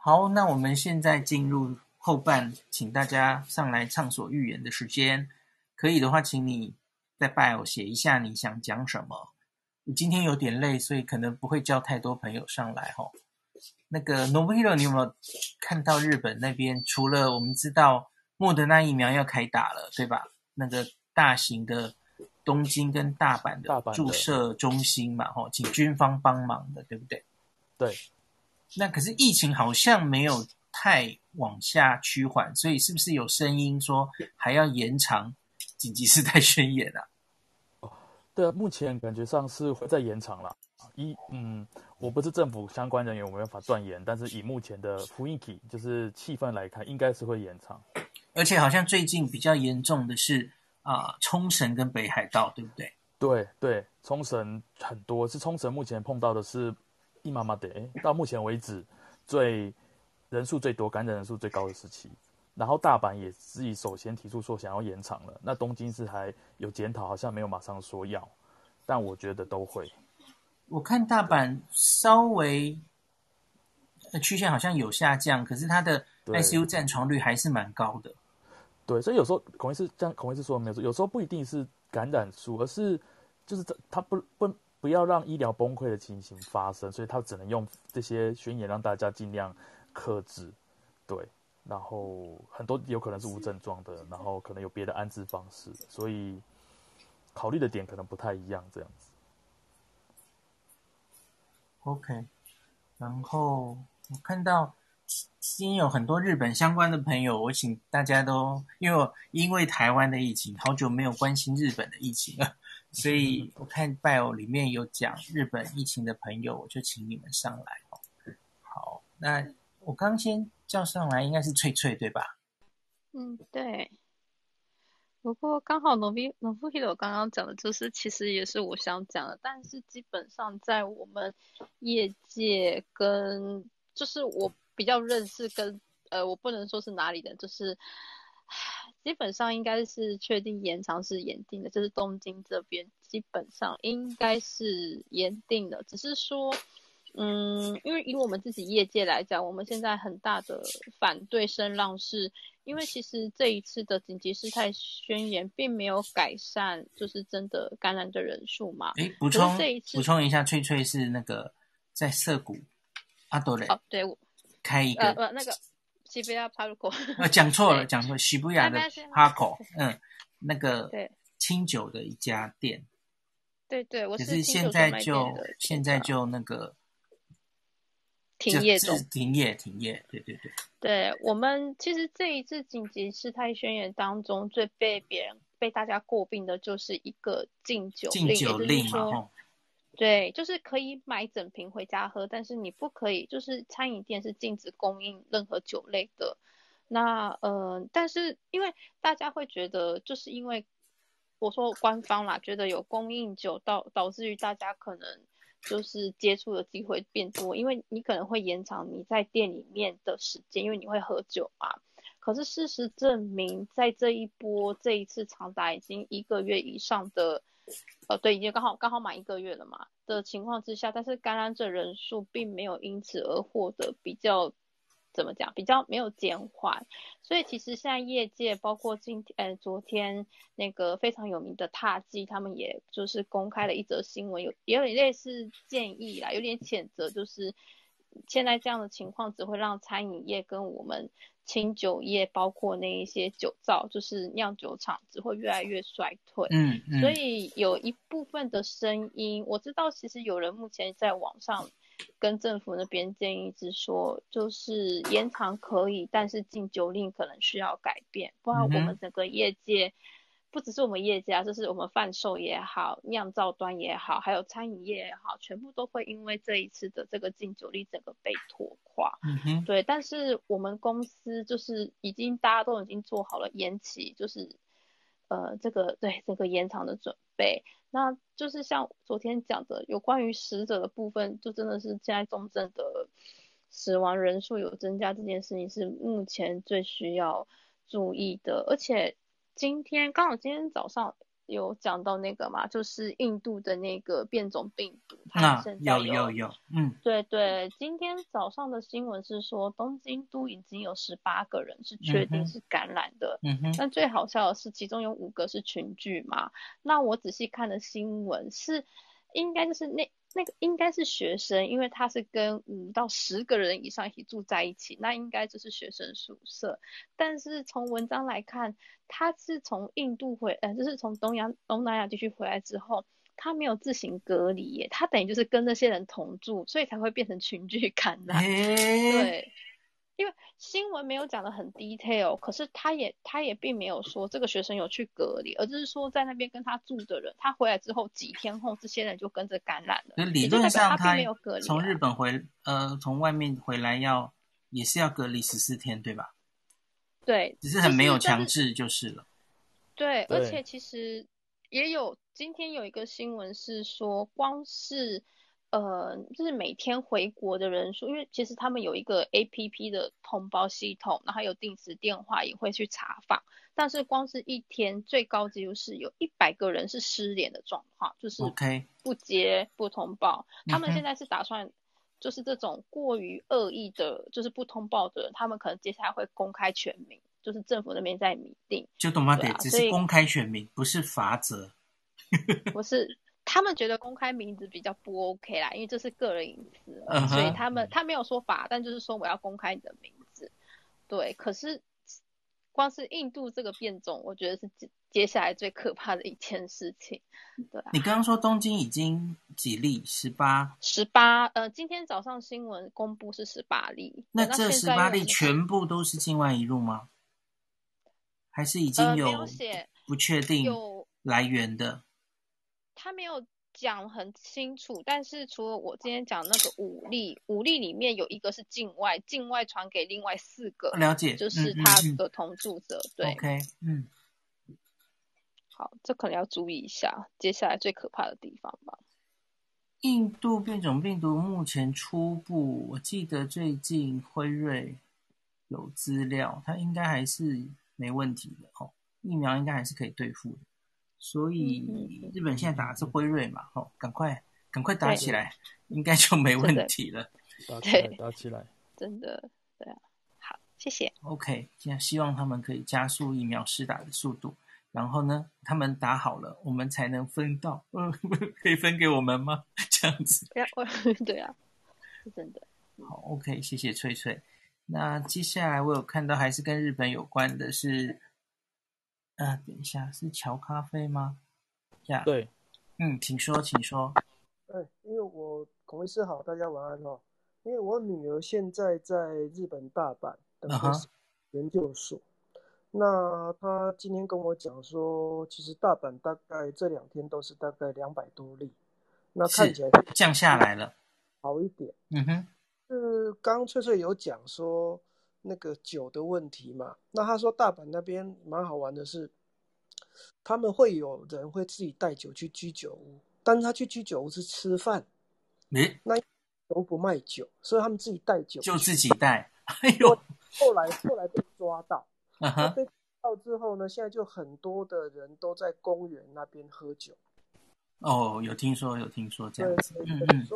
好，那我们现在进入后半，请大家上来畅所欲言的时间。可以的话，请你在 bio 写一下你想讲什么。你今天有点累，所以可能不会叫太多朋友上来哈。那个 Nobuhiro，你有没有看到日本那边？除了我们知道莫德纳疫苗要开打了，对吧？那个大型的东京跟大阪的注射中心嘛，哈，请军方帮忙的，对不对？对。那可是疫情好像没有太往下趋缓，所以是不是有声音说还要延长紧急事态宣言啊？哦，对啊，目前感觉上是会再延长了。一，嗯，我不是政府相关人员，我没办法断言，但是以目前的雰囲気，就是气氛来看，应该是会延长。而且好像最近比较严重的是啊，呃，冲绳跟北海道，对不对？对对，冲绳很多，是冲绳目前碰到的是。妈妈的，到目前为止最人数最多、感染人数最高的时期。然后大阪也自己首先提出说想要延长了。那东京是还有检讨，好像没有马上说要，但我觉得都会。我看大阪稍微曲线好像有下降，可是它的 ICU 占床率还是蛮高的。对，所以有时候孔医师这样，孔医师说的没有错，有时候不一定是感染数，而是就是他不不。不要让医疗崩溃的情形发生，所以他只能用这些宣言让大家尽量克制，对。然后很多有可能是无症状的，然后可能有别的安置方式，所以考虑的点可能不太一样，这样子。OK，然后我看到今天有很多日本相关的朋友，我请大家都因为因为台湾的疫情，好久没有关心日本的疫情了。所以我看 bio 里面有讲日本疫情的朋友，我就请你们上来哦。好，那我刚先叫上来应该是翠翠对吧？嗯，对。不过刚好 Nobuhiro 刚刚讲的就是，其实也是我想讲的，但是基本上在我们业界跟就是我比较认识跟呃，我不能说是哪里的，就是。基本上应该是确定延长是延定的，就是东京这边基本上应该是延定的，只是说，嗯，因为以我们自己业界来讲，我们现在很大的反对声浪是，因为其实这一次的紧急事态宣言并没有改善，就是真的感染的人数嘛。诶，补充补充一下，翠翠是那个在涩谷阿朵雷哦，对，开一个呃那个。西布亚帕鲁口，呃，讲错了，讲错，西布亚的帕口，嗯，那个清酒的一家店，对对，我是，可是现在就现在就那个停业中，停业停业，对对对，对我们其实这一次紧急事态宣言当中，最被别人被大家诟病的就是一个禁酒禁酒令嘛，对，就是可以买整瓶回家喝，但是你不可以，就是餐饮店是禁止供应任何酒类的。那呃，但是因为大家会觉得，就是因为我说官方啦，觉得有供应酒导导致于大家可能就是接触的机会变多，因为你可能会延长你在店里面的时间，因为你会喝酒嘛。可是事实证明，在这一波这一次长达已经一个月以上的。呃，对，已经刚好刚好满一个月了嘛的情况之下，但是感染者人数并没有因此而获得比较怎么讲，比较没有减缓，所以其实现在业界包括今天呃昨天那个非常有名的獭祭，他们也就是公开了一则新闻，有也有点类似建议啦，有点谴责，就是现在这样的情况只会让餐饮业跟我们。清酒业包括那一些酒造，就是酿酒厂，只会越来越衰退。嗯，嗯，所以有一部分的声音，我知道，其实有人目前在网上跟政府那边建议是说，就是延长可以，但是禁酒令可能需要改变，不然我们整个业界。不只是我们业界啊，就是我们贩售也好，酿造端也好，还有餐饮业也好，全部都会因为这一次的这个禁酒令整个被拖垮。对。但是我们公司就是已经大家都已经做好了延期，就是呃这个对这个延长的准备。那就是像昨天讲的，有关于死者的部分，就真的是现在重症的死亡人数有增加这件事情是目前最需要注意的，而且。今天刚好今天早上有讲到那个嘛，就是印度的那个变种病毒，它那现在有有有，嗯，对对，今天早上的新闻是说，东京都已经有十八个人是确定是感染的。嗯哼。但最好笑的是，其中有五个是群聚嘛。那我仔细看的新闻是，应该就是那那个应该是学生，因为他是跟五到十个人以上一起住在一起，那应该就是学生宿舍。但是从文章来看，他是从印度回，呃，就是从东洋东南亚地区回来之后。他没有自行隔离耶，他等于就是跟那些人同住，所以才会变成群聚感染。欸、对，因为新闻没有讲的很 detail，可是他也他也并没有说这个学生有去隔离，而就是说在那边跟他住的人，他回来之后几天后，这些人就跟着感染了。理论上他并没有隔离，从日本回呃从外面回来要也是要隔离十四天，对吧？对，只是很没有强制就是了。对，而且其实也有。今天有一个新闻是说，光是，呃，就是每天回国的人数，因为其实他们有一个 APP 的通报系统，然后有定时电话也会去查访，但是光是一天最高纪录是有一百个人是失联的状况，就是不接不通报。他们现在是打算，就是这种过于恶意的，就是不通报的人，他们可能接下来会公开全名，就是政府那边在拟定。就懂吗？对，只是公开全名，不是罚则。不是，他们觉得公开名字比较不 OK 啦，因为这是个人隐私，uh -huh. 所以他们他没有说法，但就是说我要公开你的名字。对，可是光是印度这个变种，我觉得是接接下来最可怕的一件事情。对啊，你刚刚说东京已经几例？十八？十八？呃，今天早上新闻公布是十八例。那这十八例全部都是境外移入吗？还是已经有不确定来源的？他没有讲很清楚，但是除了我今天讲那个五例，五例里面有一个是境外，境外传给另外四个，了解，就是他的同住者，嗯、对，OK，嗯，好，这可能要注意一下，接下来最可怕的地方吧。印度变种病毒目前初步，我记得最近辉瑞有资料，它应该还是没问题的哦，疫苗应该还是可以对付的。所以日本现在打的是辉瑞嘛，吼、嗯，赶快赶快打起来，应该就没问题了。打起来，打起来，真的，对啊，好，谢谢。OK，现在希望他们可以加速疫苗施打的速度，然后呢，他们打好了，我们才能分到，嗯，可以分给我们吗？这样子。对啊，对啊，是真的。好，OK，谢谢翠翠。那接下来我有看到还是跟日本有关的是。呃，等一下，是乔咖啡吗？呀、yeah.，对，嗯，请说，请说。哎，因为我孔医师好，大家晚安哦。因为我女儿现在在日本大阪的研究所，uh -huh. 那她今天跟我讲说，其实大阪大概这两天都是大概两百多例，那看起来降下来了，好一点。嗯哼，是刚翠翠有讲说。那个酒的问题嘛，那他说大阪那边蛮好玩的是，他们会有人会自己带酒去居酒屋，但是他去居酒屋是吃饭，欸、那都不卖酒，所以他们自己带酒，就自己带。哎呦，后来后来被抓到，被抓到之后呢，现在就很多的人都在公园那边喝酒。哦，有听说有听说这样子，嗯嗯，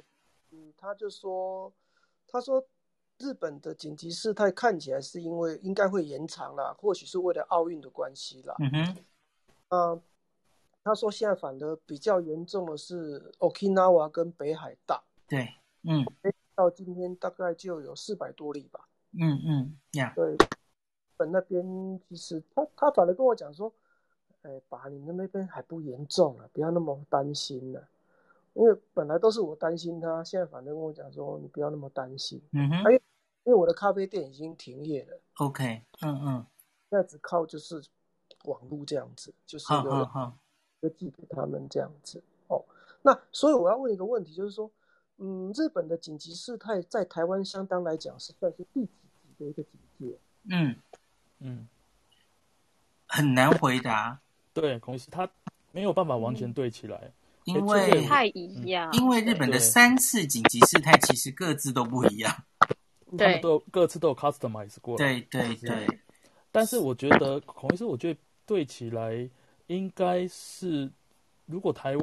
嗯，他就说，他说。日本的紧急事态看起来是因为应该会延长了，或许是为了奥运的关系啦。嗯哼，呃，他说现在反而比较严重的是 Okinawa 跟北海道。对，嗯，到今天大概就有四百多例吧。嗯嗯，呀，对，日本那边其实他他反而跟我讲说，哎，爸，你们那边还不严重了，不要那么担心了。因为本来都是我担心他，现在反正跟我讲说，你不要那么担心。嗯哼。因为我的咖啡店已经停业了，OK，嗯嗯，那只靠就是网络这样子，就是有人就寄给他们这样子哦。那所以我要问一个问题，就是说，嗯，日本的紧急事态在台湾相当来讲是算是第几级的一个警戒？嗯嗯，很难回答。对，公司他没有办法完全对起来，嗯、因为太一样、嗯。因为日本的三次紧急事态其实各自都不一样。他们都有各自都有 customize 过，对对对。但是我觉得孔医师，我觉得对起来应应该是，如果台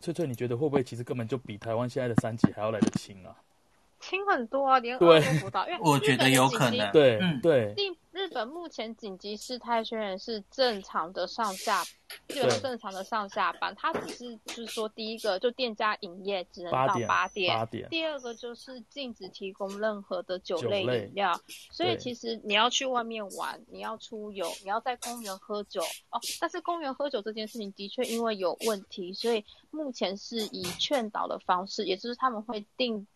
翠翠，你觉得会不会其实根本就比台湾现在的三级还要来得轻啊？轻很多啊，连二都不到。因为我觉得有可能。对，嗯，对。日本目前紧急事态宣言是正常的上下，基本正常的上下班。它只是就是说，第一个就店家营业只能到八点，八点。第二个就是禁止提供任何的酒类饮料。所以其实你要去外面玩，你要出游，你要在公园喝酒哦。但是公园喝酒这件事情的确因为有问题，所以目前是以劝导的方式，也就是他们会定。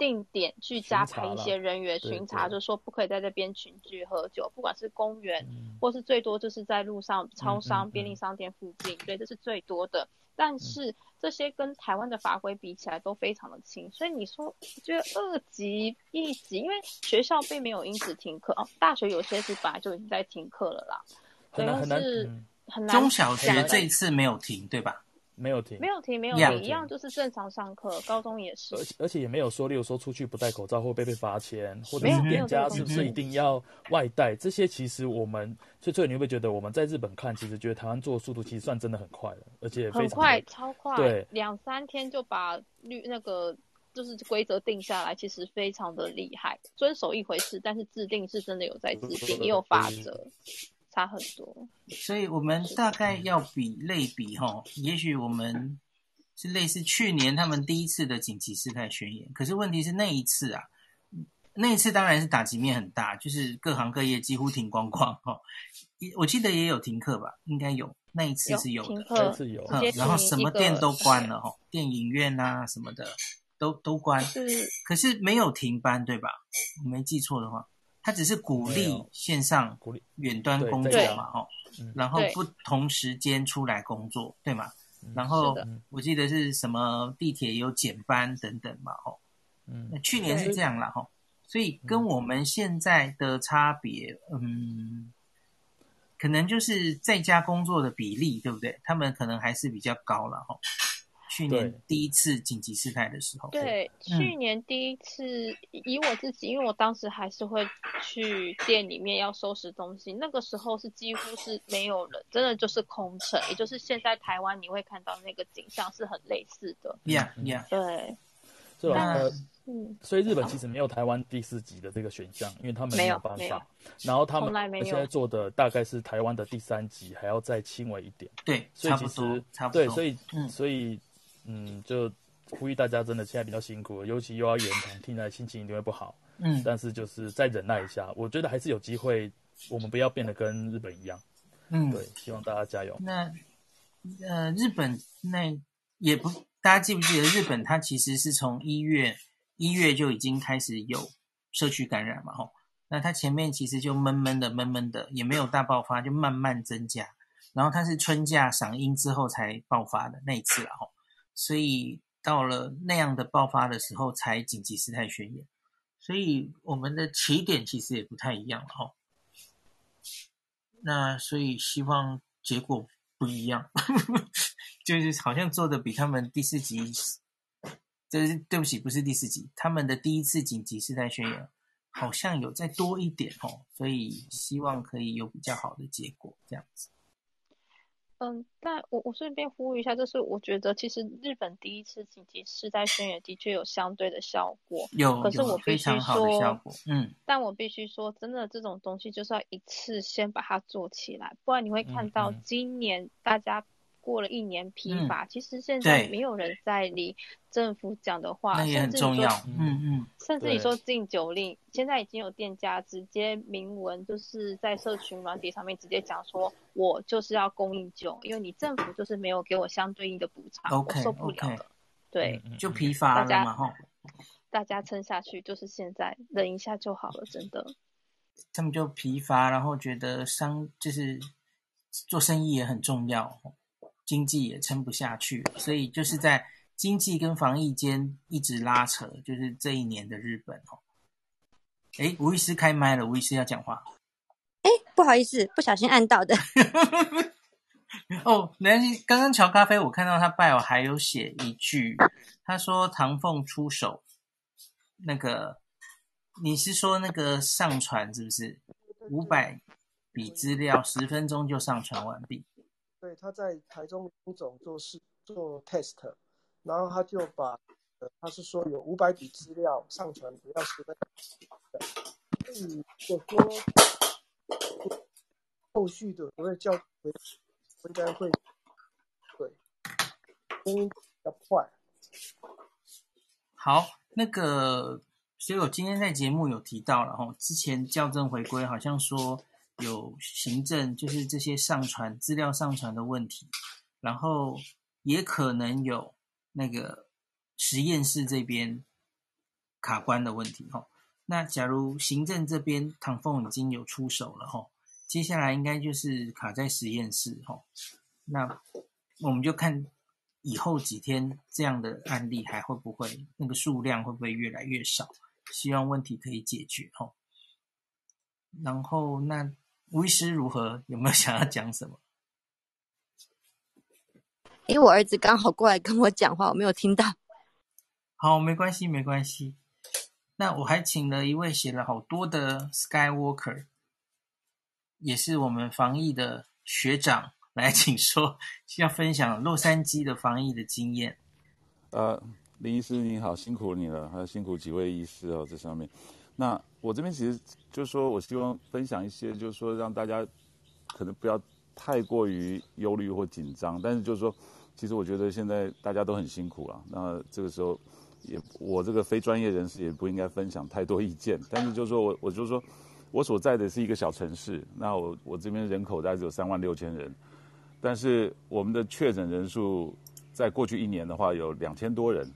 定点去加派一些人员巡查，就是说不可以在这边群聚喝酒，不管是公园，嗯、或是最多就是在路上、超商、嗯、便利商店附近，对，这是最多的。但是这些跟台湾的法规比起来都非常的轻，所以你说，我觉得二级、一级，因为学校并没有因此停课哦，大学有些是本来就已经在停课了啦，很难很难，很难。中小学这一次没有停，对吧？没有停，没有停，没有停一样就是正常上课。高中也是，而且而且也没有说，例如说出去不戴口罩会被被罚钱，或者是店家是不是一定要外带？这些其实我们，所以所以你会不会觉得我们在日本看，其实觉得台湾做的速度其实算真的很快了，而且非常快，超快，对，两三天就把律那个就是规则定下来，其实非常的厉害。遵守一回事，但是制定是真的有在制定，也有法则。差很多，所以我们大概要比类比哈，也许我们是类似去年他们第一次的紧急事态宣言，可是问题是那一次啊，那一次当然是打击面很大，就是各行各业几乎停光光哈。我记得也有停课吧，应该有，那一次是有的，那次有，然后什么店都关了哈，电影院啊什么的都都关，可是没有停班对吧？我没记错的话。他只是鼓励线上、鼓励远端工作嘛，哦，然后不同时间出来工作，对吗？然后我记得是什么地铁有减班等等嘛，哦，嗯，去年是这样啦，哈，所以跟我们现在的差别，嗯，可能就是在家工作的比例，对不对？他们可能还是比较高了，哈。去年第一次紧急事态的时候，对，嗯、去年第一次以我自己，因为我当时还是会去店里面要收拾东西，那个时候是几乎是没有人，真的就是空城，也就是现在台湾你会看到那个景象是很类似的。Yeah, yeah，对。是吧？嗯，所以日本其实没有台湾第四级的这个选项，因为他们没有办法。然后他们现在做的大概是台湾的第三级，还要再轻微一点。对，所以其实对，所以所以。嗯，就呼吁大家真的现在比较辛苦，尤其又要延长，听起来心情一定会不好。嗯，但是就是再忍耐一下，我觉得还是有机会，我们不要变得跟日本一样。嗯，对，希望大家加油。那呃，日本那也不，大家记不记得日本它其实是从一月一月就已经开始有社区感染嘛？吼，那它前面其实就闷闷的闷闷的，也没有大爆发，就慢慢增加，然后它是春假赏樱之后才爆发的那一次了，吼。所以到了那样的爆发的时候，才紧急事态宣言。所以我们的起点其实也不太一样哦。那所以希望结果不一样，就是好像做的比他们第四集，就是对不起，不是第四集，他们的第一次紧急事态宣言好像有再多一点哦。所以希望可以有比较好的结果，这样子。嗯，但我我顺便呼吁一下，就是我觉得其实日本第一次紧急事态宣言的确有相对的效果，有，可是我必须说，嗯，但我必须说，真的这种东西就是要一次先把它做起来，不然你会看到今年大家。过了一年疲乏，嗯，其实现在没有人在理政府讲的话，那也很重要。嗯嗯，甚至你说禁酒令，现在已经有店家直接明文就是在社群软体上面直接讲说，我就是要供应酒，因为你政府就是没有给我相对应的补偿，okay, 我受不了.对，就疲乏了嘛，哈。大家撑下去，就是现在忍一下就好了，真的。他们就疲乏，然后觉得商就是做生意也很重要。经济也撑不下去，所以就是在经济跟防疫间一直拉扯，就是这一年的日本哦。哎，吴医师开麦了，吴医师要讲话。哎，不好意思，不小心按到的。哦，没关系。刚刚乔咖啡，我看到他 bio 还有写一句，他说唐凤出手，那个你是说那个上传是不是？五百笔资料，十分钟就上传完毕。对他在台中林总做事做 test，然后他就把，呃，他是说有五百笔资料上传，不要十分，所以我说后续的我会叫回，应该会对，声音比较快。好，那个，所以我今天在节目有提到了哈，之前校正回归好像说。有行政，就是这些上传资料上传的问题，然后也可能有那个实验室这边卡关的问题哈。那假如行政这边唐凤已经有出手了哈，接下来应该就是卡在实验室哈。那我们就看以后几天这样的案例还会不会那个数量会不会越来越少？希望问题可以解决哈。然后那。吴医师如何？有没有想要讲什么？因为我儿子刚好过来跟我讲话，我没有听到。好，没关系，没关系。那我还请了一位写了好多的 Skywalker，也是我们防疫的学长来，请说，需要分享洛杉矶的防疫的经验。呃，林医师你好，辛苦你了，还有辛苦几位医师哦，这上面。那我这边其实就是说，我希望分享一些，就是说让大家可能不要太过于忧虑或紧张。但是就是说，其实我觉得现在大家都很辛苦了。那这个时候也，我这个非专业人士也不应该分享太多意见。但是就是说我，我就是说我所在的是一个小城市，那我我这边人口大概只有三万六千人，但是我们的确诊人数在过去一年的话有两千多人，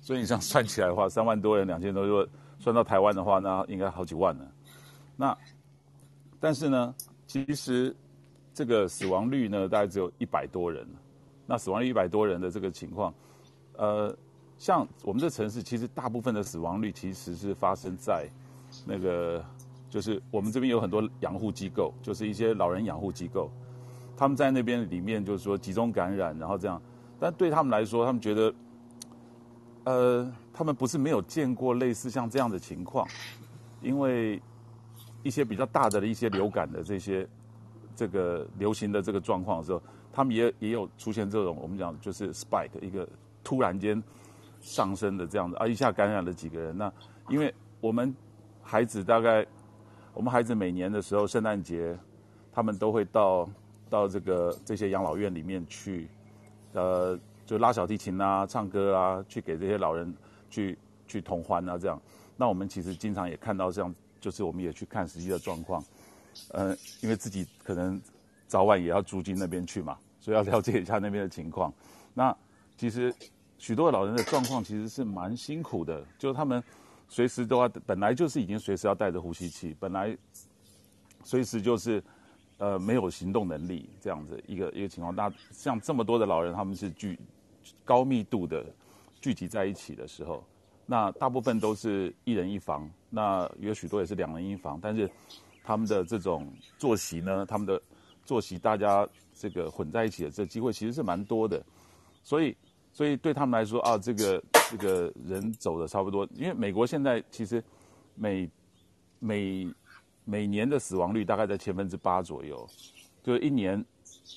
所以你这样算起来的话，三万多人两千多人。算到台湾的话，那应该好几万了。那但是呢，其实这个死亡率呢，大概只有一百多人。那死亡率一百多人的这个情况，呃，像我们这城市，其实大部分的死亡率其实是发生在那个，就是我们这边有很多养护机构，就是一些老人养护机构，他们在那边里面就是说集中感染，然后这样。但对他们来说，他们觉得，呃。他们不是没有见过类似像这样的情况，因为一些比较大的一些流感的这些这个流行的这个状况的时候，他们也也有出现这种我们讲就是 spike 一个突然间上升的这样子啊，一下感染了几个人。那因为我们孩子大概我们孩子每年的时候圣诞节，他们都会到到这个这些养老院里面去，呃，就拉小提琴啊、唱歌啊，去给这些老人。去去同欢啊，这样，那我们其实经常也看到这样，就是我们也去看实际的状况，呃，因为自己可能早晚也要住进那边去嘛，所以要了解一下那边的情况。那其实许多老人的状况其实是蛮辛苦的，就是他们随时都要，本来就是已经随时要带着呼吸器，本来随时就是呃没有行动能力这样子一个一个情况。那像这么多的老人，他们是聚高密度的。聚集在一起的时候，那大部分都是一人一房，那有许多也是两人一房，但是他们的这种作息呢，他们的作息大家这个混在一起的这机会其实是蛮多的，所以所以对他们来说啊，这个这个人走的差不多，因为美国现在其实每每每年的死亡率大概在千分之八左右，就是一年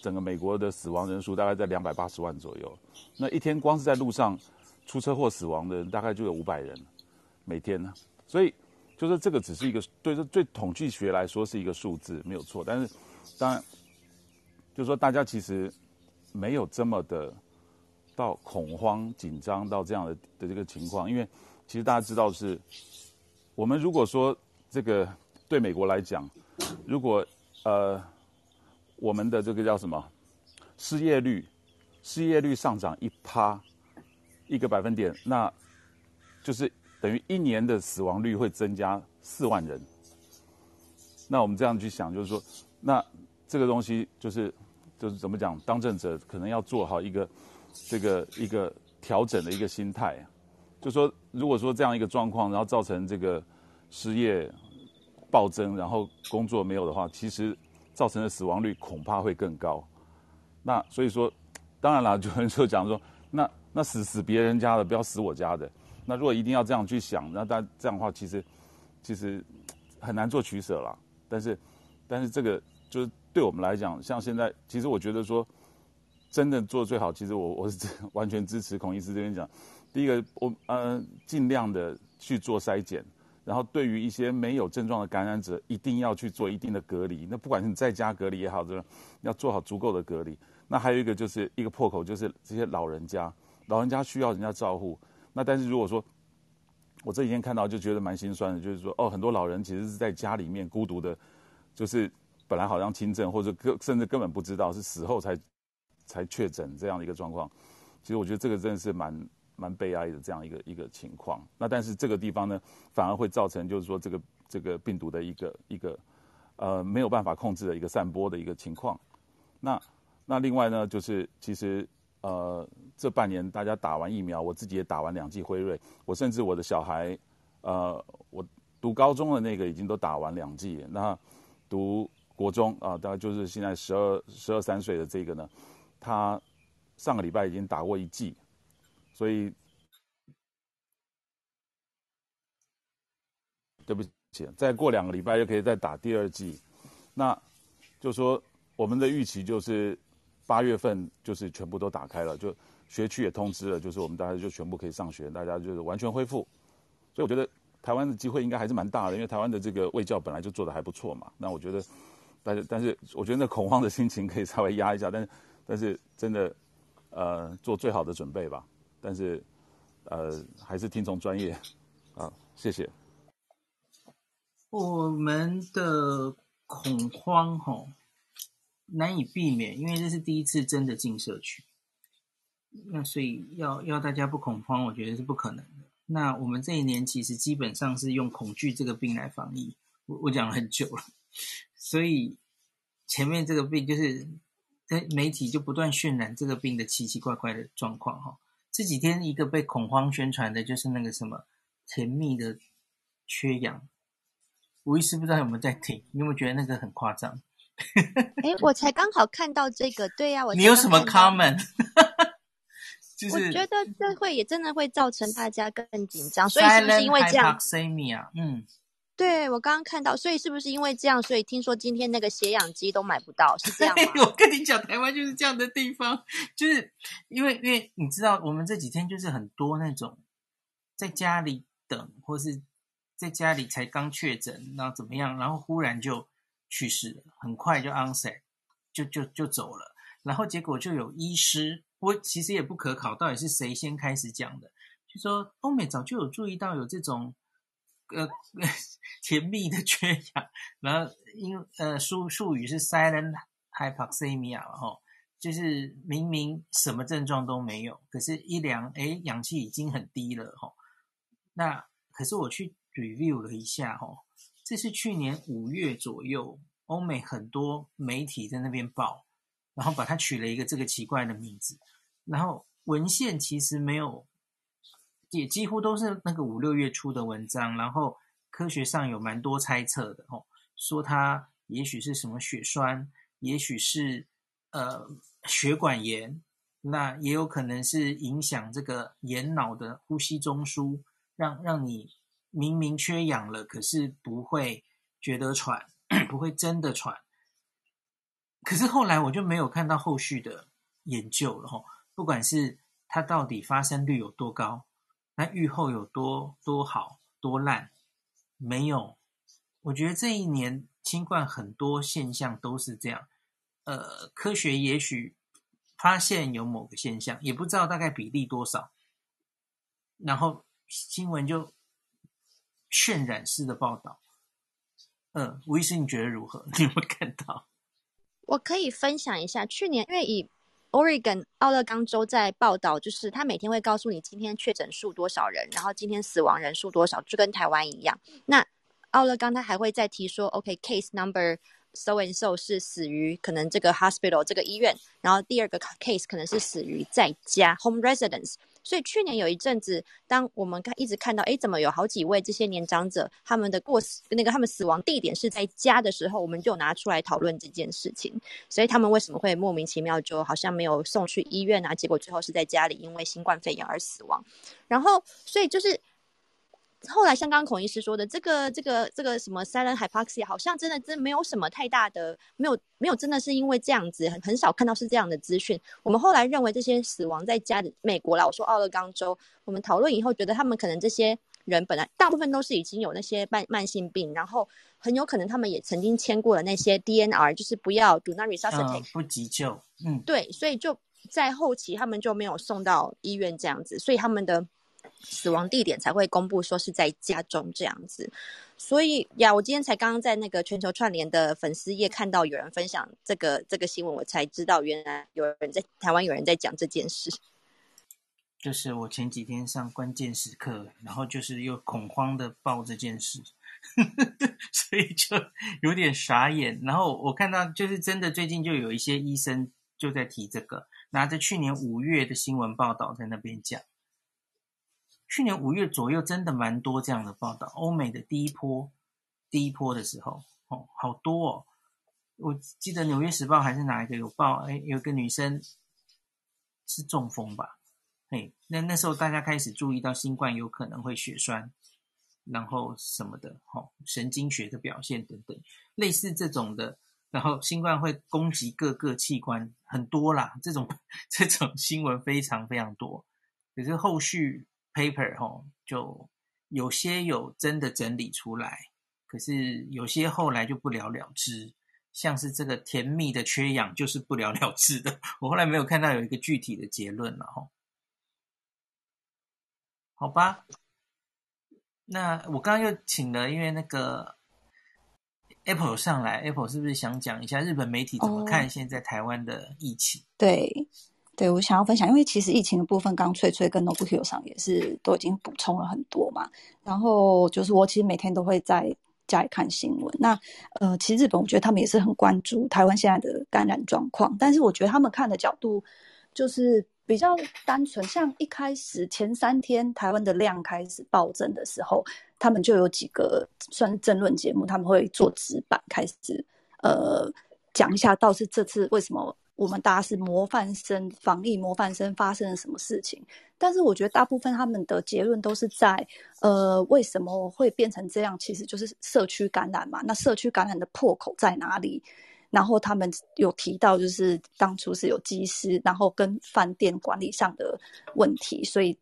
整个美国的死亡人数大概在两百八十万左右，那一天光是在路上。出车祸死亡的人大概就有五百人，每天。呢，所以就是这个只是一个对这对统计学来说是一个数字没有错，但是当然就是说大家其实没有这么的到恐慌紧张到这样的的这个情况，因为其实大家知道是，我们如果说这个对美国来讲，如果呃我们的这个叫什么失业率失业率上涨一趴。一个百分点，那就是等于一年的死亡率会增加四万人。那我们这样去想，就是说，那这个东西就是就是怎么讲，当政者可能要做好一个这个一个调整的一个心态。就说如果说这样一个状况，然后造成这个失业暴增，然后工作没有的话，其实造成的死亡率恐怕会更高。那所以说，当然了，就很多人讲说，那。那死死别人家的，不要死我家的。那如果一定要这样去想，那但这样的话，其实其实很难做取舍啦。但是但是这个就是对我们来讲，像现在，其实我觉得说，真的做最好，其实我我是完全支持孔医师这边讲。第一个，我呃尽量的去做筛检，然后对于一些没有症状的感染者，一定要去做一定的隔离。那不管是你在家隔离也好，这要做好足够的隔离。那还有一个就是一个破口，就是这些老人家，老人家需要人家照顾。那但是如果说我这几天看到就觉得蛮心酸的，就是说哦，很多老人其实是在家里面孤独的，就是本来好像轻症，或者甚至根本不知道是死后才才确诊这样的一个状况。其实我觉得这个真的是蛮。蛮悲哀的这样一个一个情况，那但是这个地方呢，反而会造成就是说这个这个病毒的一个一个呃没有办法控制的一个散播的一个情况。那那另外呢，就是其实呃这半年大家打完疫苗，我自己也打完两剂辉瑞，我甚至我的小孩呃我读高中的那个已经都打完两剂，那读国中啊、大概就是现在十二十二三岁的这个呢，他上个礼拜已经打过一剂。所以，对不起，再过两个礼拜又可以再打第二剂，那就说我们的预期就是八月份就是全部都打开了，就学区也通知了，就是我们大家就全部可以上学，大家就是完全恢复。所以我觉得台湾的机会应该还是蛮大的，因为台湾的这个卫教本来就做的还不错嘛。那我觉得，但是但是我觉得那恐慌的心情可以稍微压一下，但是但是真的呃做最好的准备吧。但是，呃，还是听从专业，啊，谢谢。我们的恐慌吼难以避免，因为这是第一次真的进社区，那所以要要大家不恐慌，我觉得是不可能的。那我们这一年其实基本上是用恐惧这个病来防疫，我我讲了很久了，所以前面这个病就是在媒体就不断渲染这个病的奇奇怪怪的状况哈。这几天一个被恐慌宣传的，就是那个什么甜蜜的缺氧。吴医师不知道有没有在听？你有没有觉得那个很夸张？哎，我才刚好看到这个，对呀、啊，我你有什么 comment？就是我觉得这会也真的会造成大家更紧张，所以是不是因为这样？嗯。对，我刚刚看到，所以是不是因为这样，所以听说今天那个血氧机都买不到，是这样吗？我跟你讲，台湾就是这样的地方，就是因为因为你知道，我们这几天就是很多那种在家里等，或是在家里才刚确诊，然后怎么样，然后忽然就去世了，很快就 onset，就就就走了，然后结果就有医师，我其实也不可考，到底是谁先开始讲的，就说欧美早就有注意到有这种。呃，甜蜜的缺氧，然后因呃术术语是 silent hypoxemia 然后就是明明什么症状都没有，可是一量诶氧气已经很低了哈。那可是我去 review 了一下哈，这是去年五月左右，欧美很多媒体在那边报，然后把它取了一个这个奇怪的名字，然后文献其实没有。也几乎都是那个五六月初的文章，然后科学上有蛮多猜测的哦，说它也许是什么血栓，也许是呃血管炎，那也有可能是影响这个眼脑的呼吸中枢，让让你明明缺氧了，可是不会觉得喘，不会真的喘。可是后来我就没有看到后续的研究了哈，不管是它到底发生率有多高。那愈后有多多好多烂？没有，我觉得这一年新冠很多现象都是这样。呃，科学也许发现有某个现象，也不知道大概比例多少，然后新闻就渲染式的报道。嗯、呃，吴医师，你觉得如何？你有没有看到？我可以分享一下，去年因为以。Oregon 奥勒冈州在报道，就是他每天会告诉你今天确诊数多少人，然后今天死亡人数多少，就跟台湾一样。那奥勒冈他还会再提说，OK，case number。So and so 是死于可能这个 hospital 这个医院，然后第二个 case 可能是死于在家 home residence。所以去年有一阵子，当我们看一直看到，哎，怎么有好几位这些年长者他们的过死那个他们死亡地点是在家的时候，我们就拿出来讨论这件事情。所以他们为什么会莫名其妙就好像没有送去医院啊？结果最后是在家里因为新冠肺炎而死亡。然后，所以就是后来像刚刚孔医师说的，这个这个这个什么 silent hypoxia，好像真的真没有什么太大的，没有没有真的是因为这样子，很很少看到是这样的资讯。我们后来认为这些死亡在家的美国啦，我说奥勒冈州，我们讨论以后觉得他们可能这些人本来大部分都是已经有那些慢慢性病，然后很有可能他们也曾经签过了那些 DNR，就是不要 do not resuscitate，、嗯、不急救。嗯，对，所以就在后期他们就没有送到医院这样子，所以他们的。死亡地点才会公布说是在家中这样子，所以呀，我今天才刚刚在那个全球串联的粉丝页看到有人分享这个这个新闻，我才知道原来有人在台湾有人在讲这件事。就是我前几天上关键时刻，然后就是又恐慌的报这件事，所以就有点傻眼。然后我看到就是真的最近就有一些医生就在提这个，拿着去年五月的新闻报道在那边讲。去年五月左右，真的蛮多这样的报道。欧美的第一波，第一波的时候，哦，好多哦。我记得《纽约时报》还是哪一个有报，哎，有个女生是中风吧？哎，那那时候大家开始注意到新冠有可能会血栓，然后什么的，哦，神经学的表现等等，类似这种的。然后新冠会攻击各个器官，很多啦。这种 这种新闻非常非常多，可是后续。Paper 吼，就有些有真的整理出来，可是有些后来就不了了之，像是这个甜蜜的缺氧就是不了了之的。我后来没有看到有一个具体的结论了吼。好吧，那我刚刚又请了，因为那个 Apple 上来，Apple 是不是想讲一下日本媒体怎么看现在台湾的疫情？哦、对。对，我想要分享，因为其实疫情的部分，刚翠翠跟 Nobuhiro 上也是都已经补充了很多嘛。然后就是我其实每天都会在家里看新闻。那呃，其实日本我觉得他们也是很关注台湾现在的感染状况，但是我觉得他们看的角度就是比较单纯。像一开始前三天台湾的量开始暴增的时候，他们就有几个算是政论节目，他们会做纸板开始呃讲一下，倒是这次为什么。我们大家是模范生，防疫模范生发生了什么事情？但是我觉得大部分他们的结论都是在，呃，为什么会变成这样？其实就是社区感染嘛。那社区感染的破口在哪里？然后他们有提到，就是当初是有机师，然后跟饭店管理上的问题，所以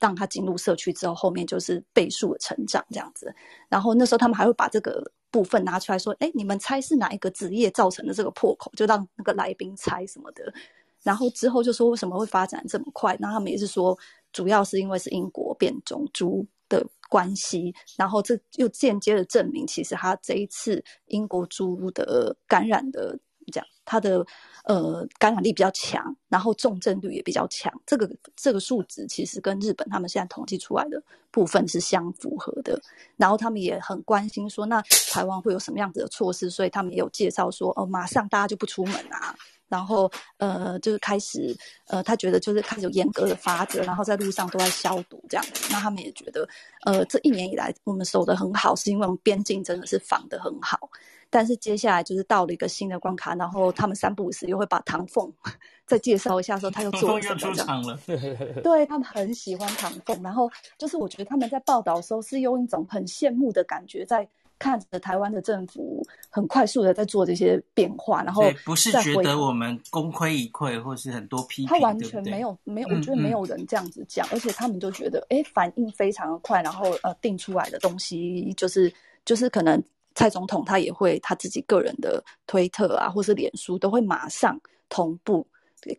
让他进入社区之后，后面就是倍数的成长这样子。然后那时候他们还会把这个。部分拿出来说，哎，你们猜是哪一个职业造成的这个破口？就让那个来宾猜什么的。然后之后就说为什么会发展这么快？那他们也是说，主要是因为是英国变种猪的关系。然后这又间接的证明，其实他这一次英国猪的感染的。这样，它的呃感染力比较强，然后重症率也比较强。这个这个数值其实跟日本他们现在统计出来的部分是相符合的。然后他们也很关心说，那台湾会有什么样子的措施？所以他们也有介绍说，哦，马上大家就不出门啊。然后呃，就是开始呃，他觉得就是开始有严格的法则，然后在路上都在消毒这样。那他们也觉得，呃，这一年以来我们守得很好，是因为我们边境真的是防得很好。但是接下来就是到了一个新的关卡，然后他们三不五时又会把唐凤 再介绍一下，说他又做了什么这样。出场了，对，他们很喜欢唐凤，然后就是我觉得他们在报道的时候是用一种很羡慕的感觉，在看着台湾的政府很快速的在做这些变化，然后不是觉得我们功亏一篑，或是很多批评，他完全没有没有，我觉得没有人这样子讲，嗯嗯，而且他们就觉得哎，反应非常的快，然后呃定出来的东西就是就是可能。蔡总统他也会他自己个人的推特啊，或是脸书都会马上同步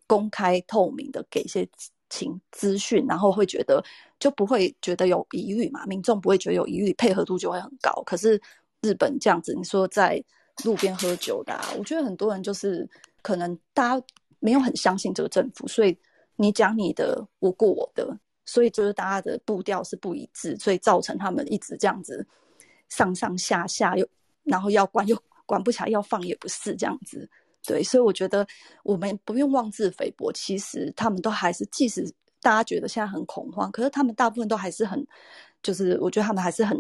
公开透明的给一些情资讯，然后会觉得就不会觉得有疑虑嘛，民众不会觉得有疑虑，配合度就会很高。可是日本这样子，你说在路边喝酒的啊，我觉得很多人就是可能大家没有很相信这个政府，所以你讲你的，我过我的，所以就是大家的步调是不一致，所以造成他们一直这样子。上上下下又，然后要管又管不起来，要放也不是这样子，对，所以我觉得我们不用妄自菲薄。其实他们都还是，即使大家觉得现在很恐慌，可是他们大部分都还是很，就是我觉得他们还是很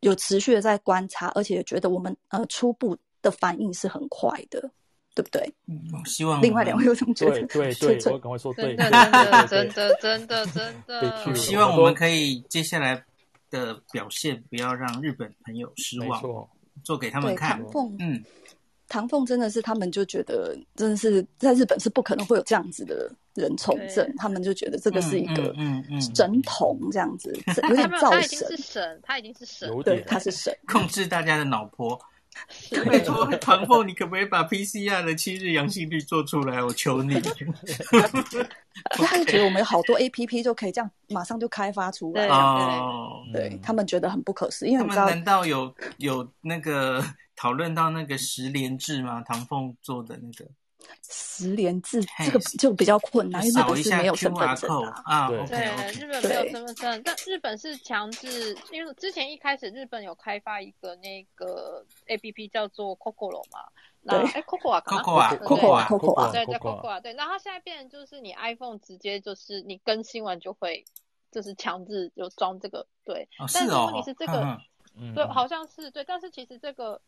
有持续的在观察，而且觉得我们呃初步的反应是很快的，对不对？嗯，希望另外两位有什么觉得？对对对，对，我赶快说对，真的真的真的真的真的，希望我们可以接下来。的表现不要让日本朋友失望，做给他们看。唐凤，嗯，唐凤真的是他们就觉得真的是在日本是不可能会有这样子的人从政，他们就觉得这个是一个神童这样子，嗯嗯嗯、有点造神。他已经是神，他已经是神，对，他是神，控制大家的脑波。拜托唐凤，你可不可以把 PCR 的七日阳性率做出来？我求你。他就觉得我们有好多 APP 就可以这样马上就开发出来。哦，对他们觉得很不可思议，因为他们难道有有那个讨论到那个十连制吗？唐凤做的那个。实联制这个就比较困难，因为日本是没有身份证的啊。对，日本没有身份证，但日本是强制，因为之前一开始日本有开发一个那个 APP 叫做 Cocolo 嘛，然后哎 Coco 啊，Coco 啊，Coco 啊，Coco 啊，对叫 Coco 啊，对，然后它现在变成就是你 iPhone 直接就是你更新完就会就是强制就装这个，对，但是问题是这个，对，好像是对，但是其实这个。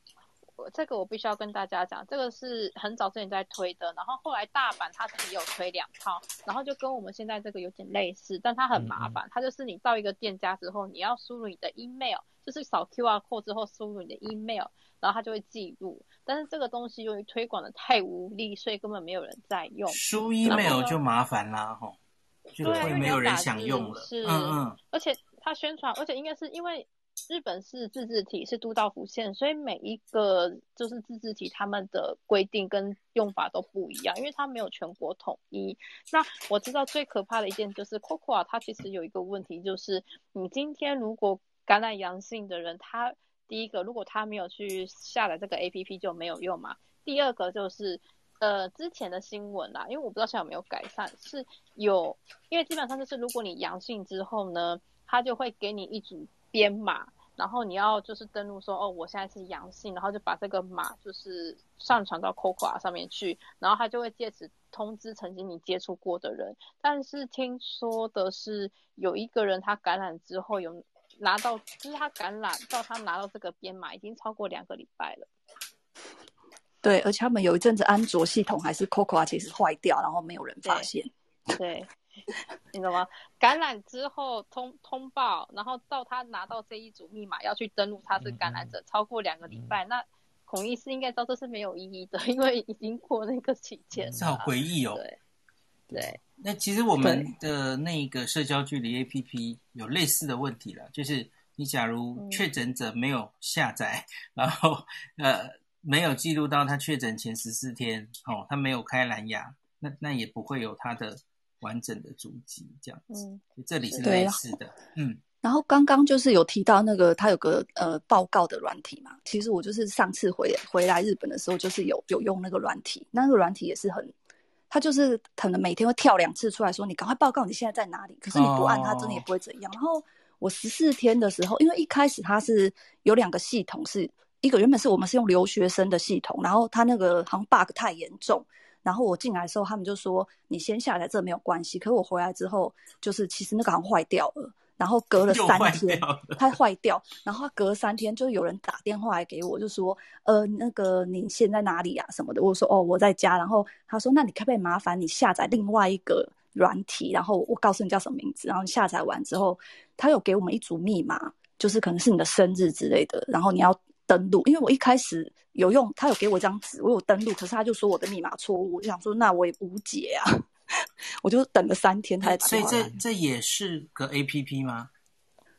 这个我必须要跟大家讲，这个是很早之前在推的，然后后来大阪它自己有推两套，然后就跟我们现在这个有点类似，但它很麻烦，它就是你到一个店家之后，你要输入你的 email，就是扫 QR code 之后输入你的 email，然后它就会记录。但是这个东西由于推广的太无力，所以根本没有人在用。输 email 就麻烦啦，吼，就会没有人想用了。是，嗯嗯，而且它宣传，而且应该是因为。日本是自治体，是都道府县，所以每一个就是自治体，他们的规定跟用法都不一样，因为它没有全国统一。那我知道最可怕的一件就是 COCO 啊它其实有一个问题，就是你今天如果感染阳性的人，他第一个如果他没有去下载这个 APP 就没有用嘛。第二个就是呃之前的新闻啦，因为我不知道现在有没有改善，是有，因为基本上就是如果你阳性之后呢，他就会给你一组编码。然后你要就是登录说哦，我现在是阳性，然后就把这个码就是上传到 COCOA 上面去，然后他就会借此通知曾经你接触过的人。但是听说的是有一个人他感染之后有拿到，就是他感染到他拿到这个编码已经超过两个礼拜了。对，而且他们有一阵子安卓系统还是 COCOA 其实坏掉，然后没有人发现。对。对 你懂吗？感染之后通通报，然后到他拿到这一组密码要去登录他是感染者，超过两个礼拜，嗯、那孔医师应该知道这是没有意义的，因为已经过那个期间。这好诡异哦。对对。那其实我们的那个社交距离 APP 有类似的问题了，就是你假如确诊者没有下载，嗯、然后呃没有记录到他确诊前十四天，哦，他没有开蓝牙，那那也不会有他的。完整的足迹这样子，嗯，这里是类似的，嗯。然后刚刚就是有提到那个他有个呃报告的软体嘛，其实我就是上次回回来日本的时候，就是有有用那个软体，那个软体也是很，他就是可能每天会跳两次出来说，你赶快报告你现在在哪里，可是你不按它真的也不会怎样。哦、然后我十四天的时候，因为一开始它是有两个系统是，是一个原本是我们是用留学生的系统，然后它那个好像 bug 太严重。然后我进来的时候，他们就说你先下载这没有关系。可是我回来之后，就是其实那个好像坏掉了。然后隔了三天，它坏掉。然后隔三天，就有人打电话来给我，就说呃那个你现在哪里啊什么的。我说哦我在家。然后他说那你可不可以麻烦你下载另外一个软体？然后我告诉你叫什么名字。然后你下载完之后，他有给我们一组密码，就是可能是你的生日之类的。然后你要。登录，因为我一开始有用，他有给我一张纸，我有登录，可是他就说我的密码错误，我就想说那我也无解啊，我就等了三天他才打。所以这这也是个 APP 吗？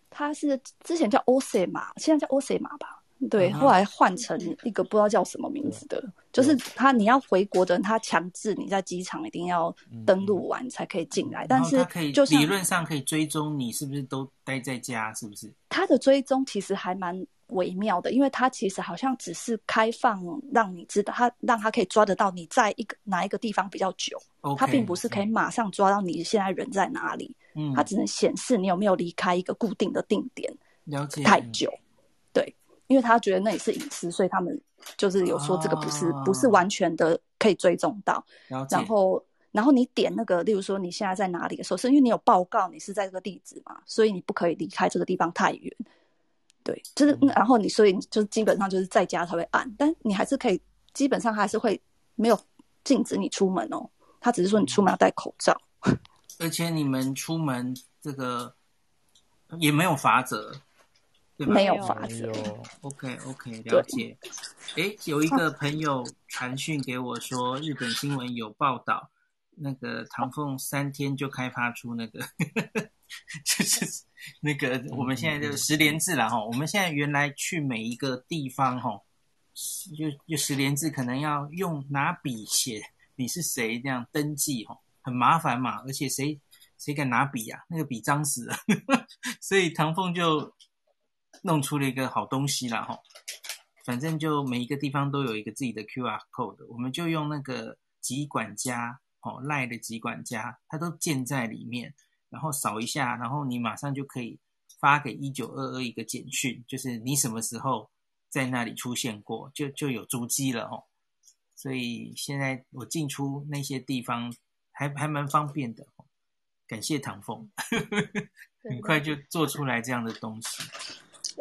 它是之前叫 OSE 码，现在叫 OSE 码吧？对，后来换成一个不知道叫什么名字的，就是他你要回国的人，他强制你在机场一定要登录完才可以进来，但是可以就理论上可以追踪你是不是都待在家，是不是？他的追踪其实还蛮。微妙的，因为它其实好像只是开放让你知道，它让它可以抓得到你在一个哪一个地方比较久，它并不是可以马上抓到你现在人在哪里，嗯，它只能显示你有没有离开一个固定的定点，了解。太久，对，因为他觉得那也是隐私，所以他们就是有说这个不是、哦、不是完全的可以追踪到，然后然后你点那个，例如说你现在在哪里的时候，是因为你有报告你是在这个地址嘛，所以你不可以离开这个地方太远。对，就是，然后你所以就基本上就是在家才会按，但你还是可以，基本上还是会没有禁止你出门哦。他只是说你出门要戴口罩，而且你们出门这个也没有法则，对吧？没有法则。OK OK，了解。哎，有一个朋友传讯给我说，日本新闻有报道，那个唐凤三天就开发出那个，就是那个我们现在就实联制了哈。我们现在原来去每一个地方哈，就就十连制可能要用拿笔写你是谁这样登记哈，很麻烦嘛，而且谁谁敢拿笔呀？那个笔脏死了，所以唐凤就。弄出了一个好东西了哈，反正就每一个地方都有一个自己的 QR code，我们就用那个集管家哦赖的集管家，它都建在里面，然后扫一下，然后你马上就可以发给一九二二一个简讯，就是你什么时候在那里出现过，就就有足迹了哦。所以现在我进出那些地方还还蛮方便的，感谢唐凤，很快就做出来这样的东西。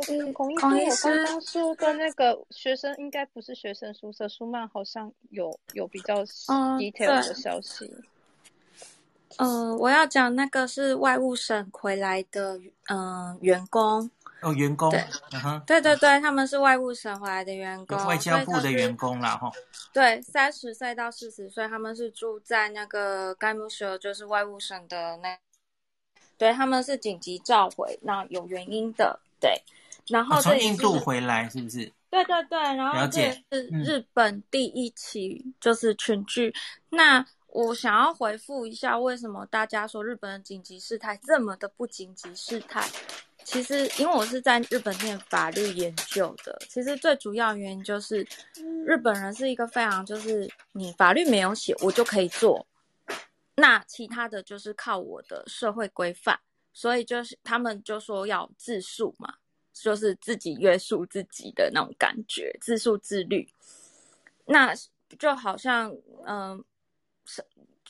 嗯，孔医师，我刚刚说的那个学生应该不是学生宿舍，舒曼好像有有比较 detail 的消息。嗯、呃，我要讲那个是外务省回来的，嗯、呃，员工。哦，员工。对，嗯，对对对，他们是外务省回来的员工，外交部的员工啦，哈。对，三十岁到四十岁，他们是住在那个该木舍，就是外务省的那，对，他们是紧急召回，那有原因的，对。然后从印度回来是不是？对对对，然后这是日本第一起就是群聚。嗯、那我想要回复一下，为什么大家说日本的紧急事态这么的不紧急事态？其实因为我是在日本念法律研究的，其实最主要原因就是日本人是一个非常就是你法律没有写我就可以做，那其他的就是靠我的社会规范，所以就是他们就说要自述嘛。就是自己约束自己的那种感觉，自诉自律。那就好像，嗯，是，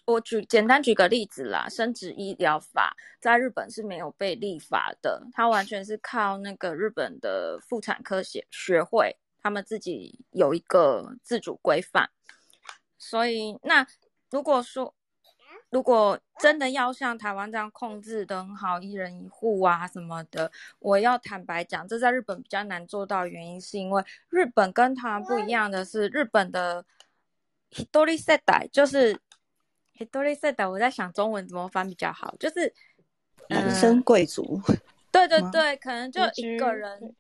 我举简单举个例子啦，生殖医疗法在日本是没有被立法的，它完全是靠那个日本的妇产科学学会，他们自己有一个自主规范。所以，那如果说，如果真的要像台湾这样控制得很好，一人一户啊什么的，我要坦白讲，这在日本比较难做到。原因是因为日本跟台湾不一样的是，日本的一人世代就是一人世代，我在想中文怎么翻比较好，就是男生贵族。对对对，可能就一个人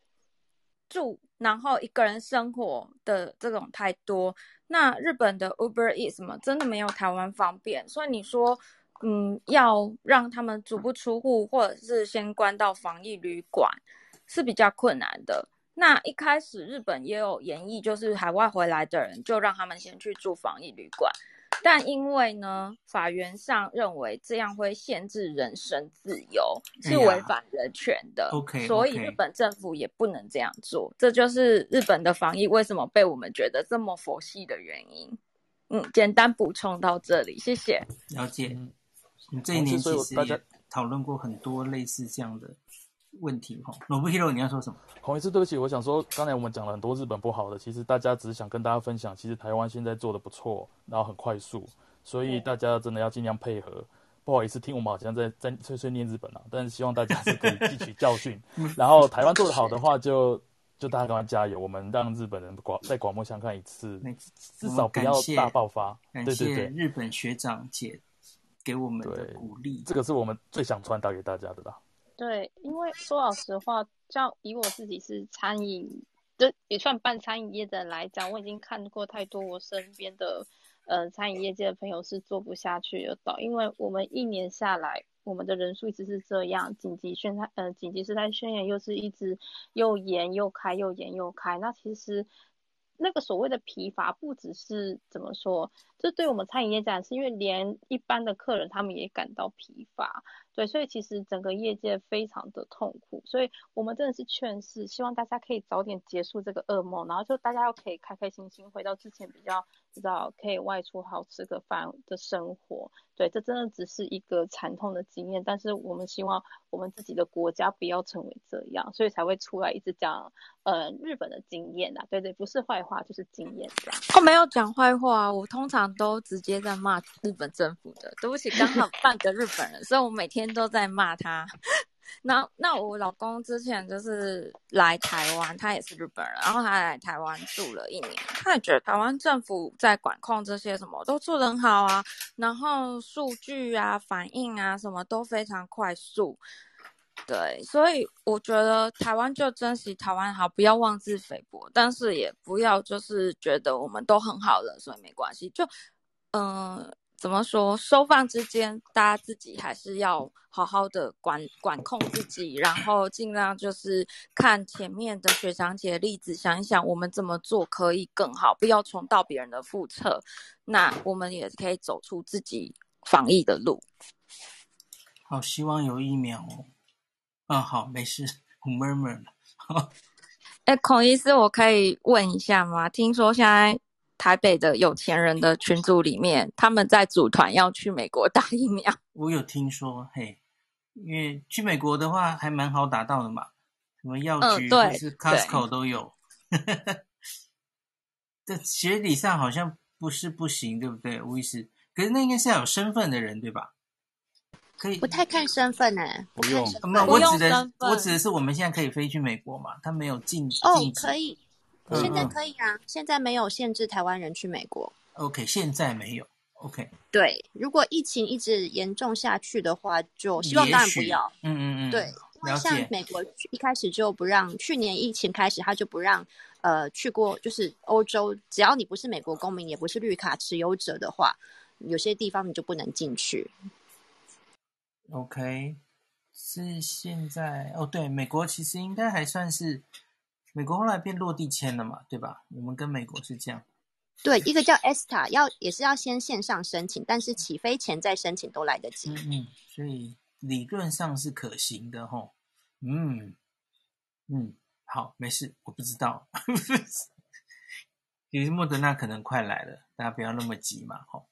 住，然后一个人生活的这种太多。那日本的 Uber Eats 什么真的没有台湾方便，所以你说，嗯，要让他们足不出户，或者是先关到防疫旅馆，是比较困难的。那一开始日本也有演绎，就是海外回来的人就让他们先去住防疫旅馆。但因为呢，法院上认为这样会限制人身自由，是违反人权的。OK，、哎、所以日本政府也不能这样做。这就是日本的防疫为什么被我们觉得这么佛系的原因。嗯，简单补充到这里，谢谢。了解。你这一年其实也讨论过很多类似这样的。问题哈，Nobuhiro，你要说什么？洪医师，对不起，我想说，刚才我们讲了很多日本不好的，其实大家只是想跟大家分享，其实台湾现在做的不错，然后很快速，所以大家真的要尽量配合。不好意思，听我们好像在在碎碎念日本啊，但是希望大家是可以汲取教训。然后台湾做的好的话就，就就大家赶快加油，我们让日本人广再刮目相看一次，至少不要大爆发。对对对，感谢日本学长姐给我们的鼓励，这个是我们最想传达给大家的啦。对，因为说老实话，像以我自己是餐饮，就也算半餐饮业的人来讲，我已经看过太多我身边的，呃，餐饮业界的朋友是做不下去的，因为我们一年下来，我们的人数一直是这样，紧急宣态，呃，紧急事态宣言又是一直又延又开，又延又开，那其实那个所谓的疲乏，不只是怎么说，这对我们餐饮业讲，是因为连一般的客人他们也感到疲乏。对，所以其实整个业界非常的痛苦，所以我们真的是劝世，希望大家可以早点结束这个噩梦，然后就大家又可以开开心心回到之前比较知道可以外出好吃个饭的生活。对，这真的只是一个惨痛的经验，但是我们希望我们自己的国家不要成为这样，所以才会出来一直讲呃日本的经验呐。对对，不是坏话就是经验这样。我没有讲坏话，我通常都直接在骂日本政府的。对不起，刚好半个日本人，所以我每天。都在骂他，那那我老公之前就是来台湾，他也是日本人，然后他来台湾住了一年，他也觉得台湾政府在管控这些什么都做得很好啊，然后数据啊、反应啊什么都非常快速。对，所以我觉得台湾就珍惜台湾好，不要妄自菲薄，但是也不要就是觉得我们都很好了，所以没关系。就嗯。怎么说？收放之间，大家自己还是要好好的管管控自己，然后尽量就是看前面的学长姐的例子，想一想我们怎么做可以更好，不要重蹈别人的覆辙。那我们也可以走出自己防疫的路。好，希望有疫苗哦。啊，好，没事，我 murmur 了。哎，孔医师，我可以问一下吗？听说现在。台北的有钱人的群组里面，他们在组团要去美国打疫苗。我有听说，嘿，因为去美国的话还蛮好打到的嘛，什么药局或是 Costco 都有。这学理上好像不是不行，对不对，吴医师？可是那应该是要有身份的人，对吧？可以不太看身份呢、欸，不用。没有，我指的我指的是我们现在可以飞去美国嘛？他没有禁哦，可以。现在可以啊，嗯，现在没有限制台湾人去美国。OK，现在没有。OK，对，如果疫情一直严重下去的话，就希望当然不要。嗯嗯嗯，对，因为像美国一开始就不让，去年疫情开始他就不让，呃，去过就是欧洲，只要你不是美国公民，也不是绿卡持有者的话，有些地方你就不能进去。OK，是现在哦，对，美国其实应该还算是。美国后来变落地签了嘛，对吧？我们跟美国是这样。对，一个叫 ESTA，要也是要先线上申请，但是起飞前再申请都来得及。嗯嗯，所以理论上是可行的吼。嗯嗯，好，没事，我不知道。其实莫德纳可能快来了，大家不要那么急嘛，吼。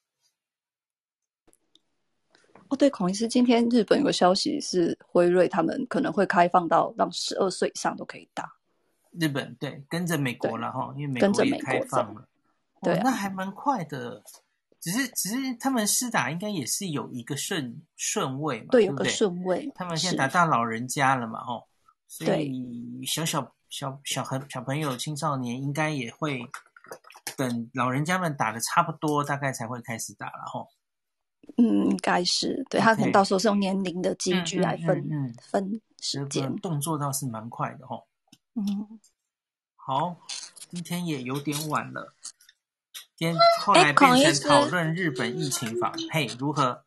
哦，对，孔医师，今天日本有个消息是辉瑞他们可能会开放到让十二岁以上都可以打。日本对，跟着美国了哈，因为美国也开放了，对、啊哦，那还蛮快的。只是，只是他们施打应该也是有一个顺顺位嘛，对，有个顺位。他们现在打到老人家了嘛，吼，所以小小小小孩小朋友、青少年应该也会等老人家们打的差不多，大概才会开始打了，吼。嗯，应该是，对，他可能到时候是用年龄的积聚来分、嗯嗯嗯、分时间，动作倒是蛮快的，吼。嗯，好，今天也有点晚了。今天后来变成讨论日本疫情法，嘿，如何？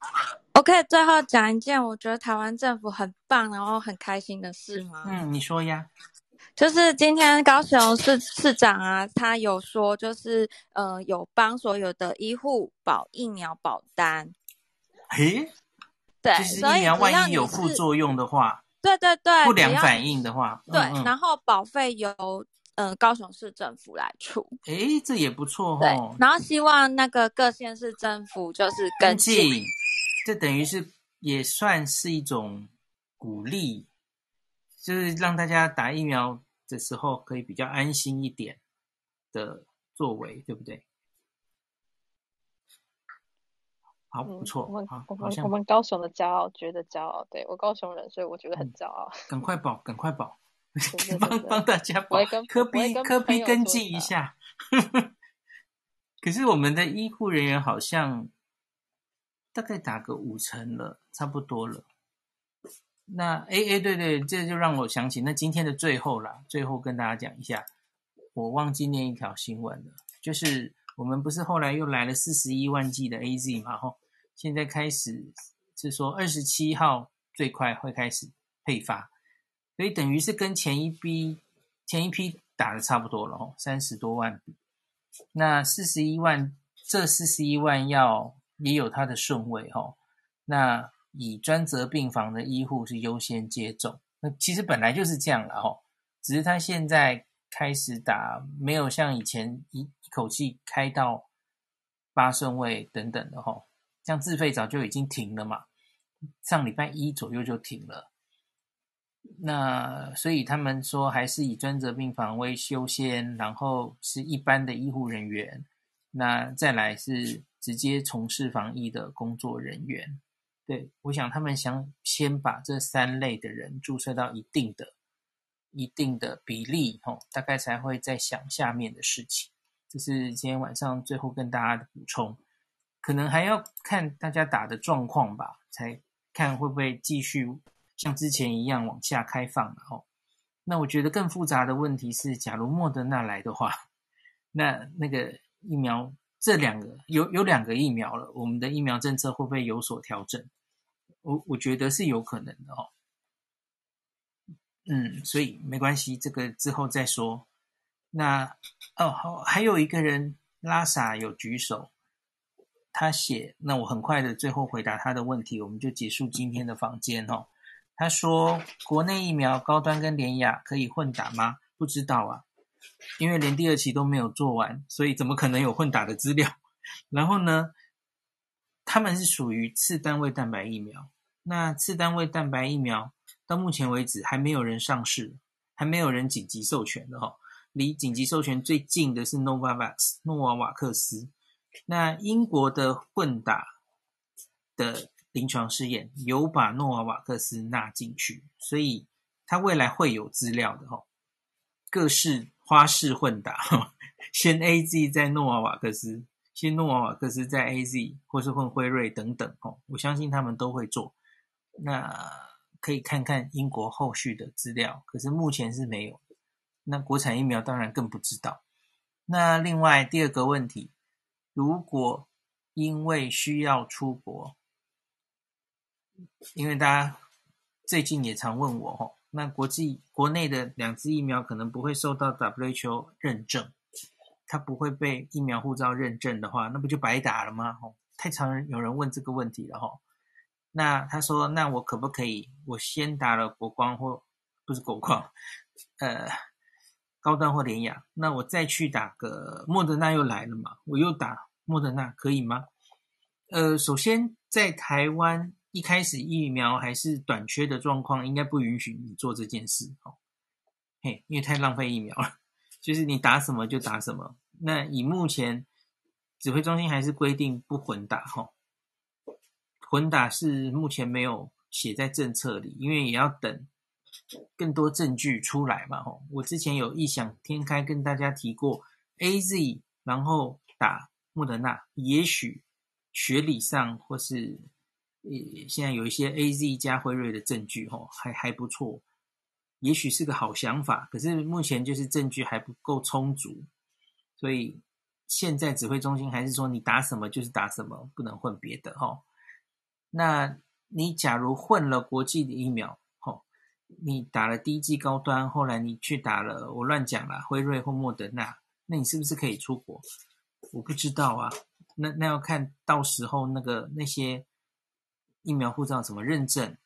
我可以最后讲一件我觉得台湾政府很棒，然后很开心的事吗？嗯，你说呀。就是今天高雄市市长啊，他有说，就是呃，有帮所有的医护保疫苗保单。嘿，对，所以疫苗万一有副作用的话。对对对，不良反应的话，对，嗯嗯然后保费由呃高雄市政府来出，诶，这也不错哦。对，然后希望那个各县市政府就是跟进，这等于是也算是一种鼓励，就是让大家打疫苗的时候可以比较安心一点的作为，对不对？好，不错。我们好我们我们高雄的骄傲，觉得骄傲。对，我高雄人，所以我觉得很骄傲。赶快保，赶快保，帮帮大家保。科比科比跟进一下。可是我们的医护人员好像大概打个五成了，差不多了。那哎哎，对对，这就让我想起那今天的最后啦，最后跟大家讲一下，我忘记念一条新闻了，就是。我们不是后来又来了四十一万剂的 AZ 嘛？吼，现在开始是说二十七号最快会开始配发，所以等于是跟前一批前一批打的差不多了，吼，三十多万。那四十一万，这四十一万药也有它的顺位，吼。那以专责病房的医护是优先接种，那其实本来就是这样了，吼，只是他现在开始打，没有像以前一。一口气开到八顺位等等的吼，像自费早就已经停了嘛，上礼拜一左右就停了。那所以他们说还是以专责病房为优先，然后是一般的医护人员，那再来是直接从事防疫的工作人员。对，我想他们想先把这三类的人注射到一定的、一定的比例，吼，大概才会再想下面的事情。这是今天晚上最后跟大家的补充，可能还要看大家打的状况吧，才看会不会继续像之前一样往下开放哦。那我觉得更复杂的问题是，假如莫德纳来的话，那那个疫苗这两个有有两个疫苗了，我们的疫苗政策会不会有所调整？我我觉得是有可能的哦。嗯，所以没关系，这个之后再说。那哦好，还有一个人拉萨有举手，他写，那我很快的最后回答他的问题，我们就结束今天的房间哦。他说，国内疫苗高端跟联雅可以混打吗？不知道啊，因为连第二期都没有做完，所以怎么可能有混打的资料？然后呢，他们是属于次单位蛋白疫苗。那次单位蛋白疫苗到目前为止还没有人上市，还没有人紧急授权的哈、哦。离紧急授权最近的是 Novavax 诺瓦瓦克斯。那英国的混打的临床试验有把诺瓦瓦克斯纳进去，所以它未来会有资料的哈、哦。各式花式混打，先 AZ 再诺瓦瓦克斯，先诺瓦瓦克斯再 AZ，或是混辉瑞等等哦。我相信他们都会做。那可以看看英国后续的资料，可是目前是没有。那国产疫苗当然更不知道。那另外第二个问题，如果因为需要出国，因为大家最近也常问我吼，那国际国内的两支疫苗可能不会受到 WHO 认证，它不会被疫苗护照认证的话，那不就白打了吗？吼，太常有人问这个问题了吼。那他说：“那我可不可以？我先打了国光或不是国光，呃，高端或联亚，那我再去打个莫德纳又来了嘛？我又打莫德纳可以吗？呃，首先在台湾一开始疫苗还是短缺的状况，应该不允许你做这件事哦。嘿，因为太浪费疫苗了，就是你打什么就打什么。那以目前指挥中心还是规定不混打哈。哦”混打是目前没有写在政策里，因为也要等更多证据出来嘛。吼，我之前有异想天开跟大家提过，AZ 然后打莫德纳，也许学理上或是呃现在有一些 AZ 加辉瑞的证据，吼还还不错，也许是个好想法。可是目前就是证据还不够充足，所以现在指挥中心还是说你打什么就是打什么，不能混别的，吼。那你假如混了国际的疫苗，吼，你打了第一剂高端，后来你去打了，我乱讲了，辉瑞或莫德纳，那你是不是可以出国？我不知道啊，那那要看到时候那个那些疫苗护照怎么认证。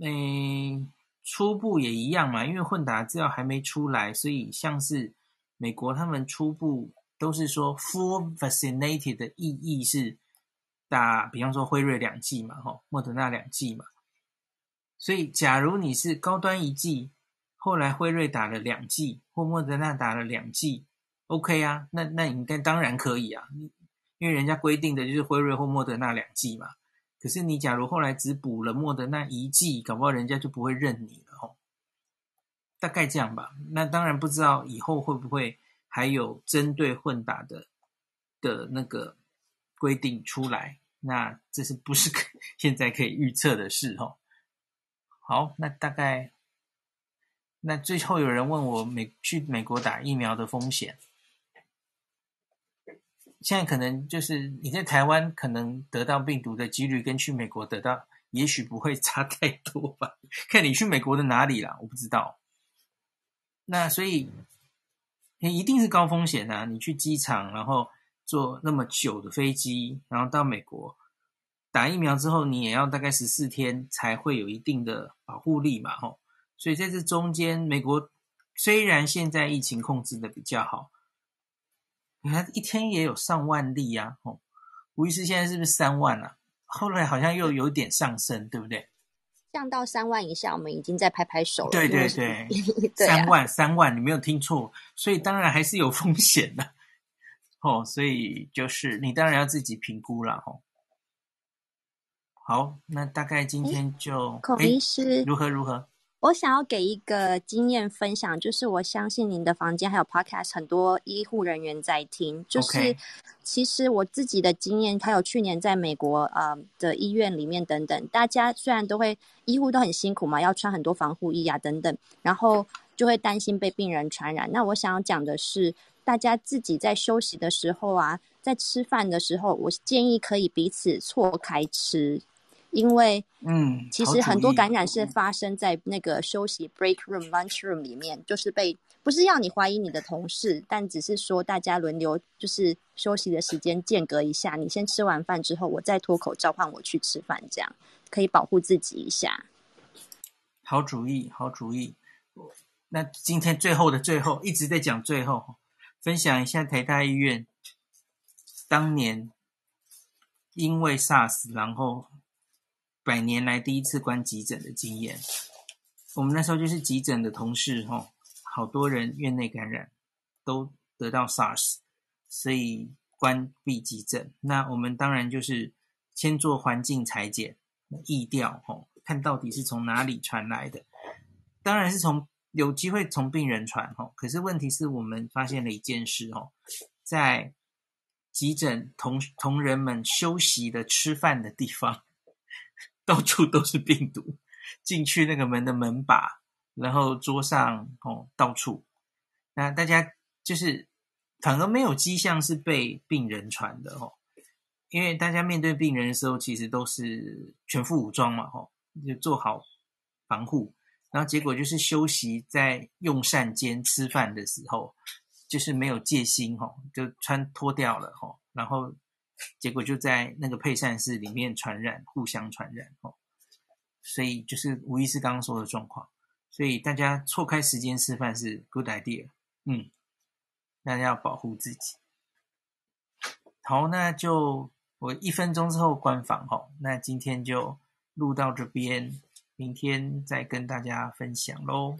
诶，初步也一样嘛，因为混打资料还没出来，所以像是美国他们初步都是说 full vaccinated 的意义是。打比方说辉瑞两剂嘛，吼，莫德纳两剂嘛，所以假如你是高端一剂，后来辉瑞打了两剂，或莫德纳打了两剂，OK 啊，那那你应该当然可以啊，因为人家规定的就是辉瑞或莫德纳两剂嘛。可是你假如后来只补了莫德纳一剂，搞不好人家就不会认你了吼。大概这样吧。那当然不知道以后会不会还有针对混打的的那个规定出来。那这是不是可 现在可以预测的事哦？好，那大概那最后有人问我美去美国打疫苗的风险，现在可能就是你在台湾可能得到病毒的几率跟去美国得到也许不会差太多吧？看你去美国的哪里啦，我不知道。那所以你一定是高风险啊！你去机场，然后。坐那么久的飞机，然后到美国打疫苗之后，你也要大概十四天才会有一定的保护力嘛，吼。所以在这中间，美国虽然现在疫情控制的比较好，你看一天也有上万例啊，哦。吴医师现在是不是三万啊？后来好像又有点上升，对不对？降到三万以下，我们已经在拍拍手了。对对 对，三万三万，你没有听错，所以当然还是有风险的。哦，所以就是你当然要自己评估了，吼。好，那大概今天就孔医师如何如何？我想要给一个经验分享，就是我相信您的房间还有 Podcast 很多医护人员在听，就是其实我自己的经验，还有去年在美国呃的医院里面等等，大家虽然都会医护都很辛苦嘛，要穿很多防护衣啊等等，然后就会担心被病人传染。那我想要讲的是，大家自己在休息的时候啊，在吃饭的时候，我建议可以彼此错开吃。因为，嗯，其实很多感染是发生在那个休息 break room、lunch room 里面，就是被不是要你怀疑你的同事，但只是说大家轮流就是休息的时间间隔一下，你先吃完饭之后，我再脱口召唤我去吃饭，这样可以保护自己一下。好主意，好主意。那今天最后的最后，一直在讲最后，分享一下台大医院当年因为 SARS，然后。百年来第一次关急诊的经验，我们那时候就是急诊的同事，吼，好多人院内感染，都得到 SARS，所以关闭急诊。那我们当然就是先做环境裁剪、疫调，吼，看到底是从哪里传来的。当然是从有机会从病人传，吼，可是问题是我们发现了一件事，吼，在急诊同同仁们休息的吃饭的地方。到处都是病毒，进去那个门的门把，然后桌上哦，到处，那大家就是反而没有迹象是被病人传的哦，因为大家面对病人的时候，其实都是全副武装嘛，吼，就做好防护，然后结果就是休息在用膳间吃饭的时候，就是没有戒心吼，就穿脱掉了吼，然后。结果就在那个配膳室里面传染，互相传染哦，所以就是无疑是刚刚说的状况，所以大家错开时间吃饭是 good idea，嗯，大家要保护自己。好，那就我一分钟之后关房哈，那今天就录到这边，明天再跟大家分享喽。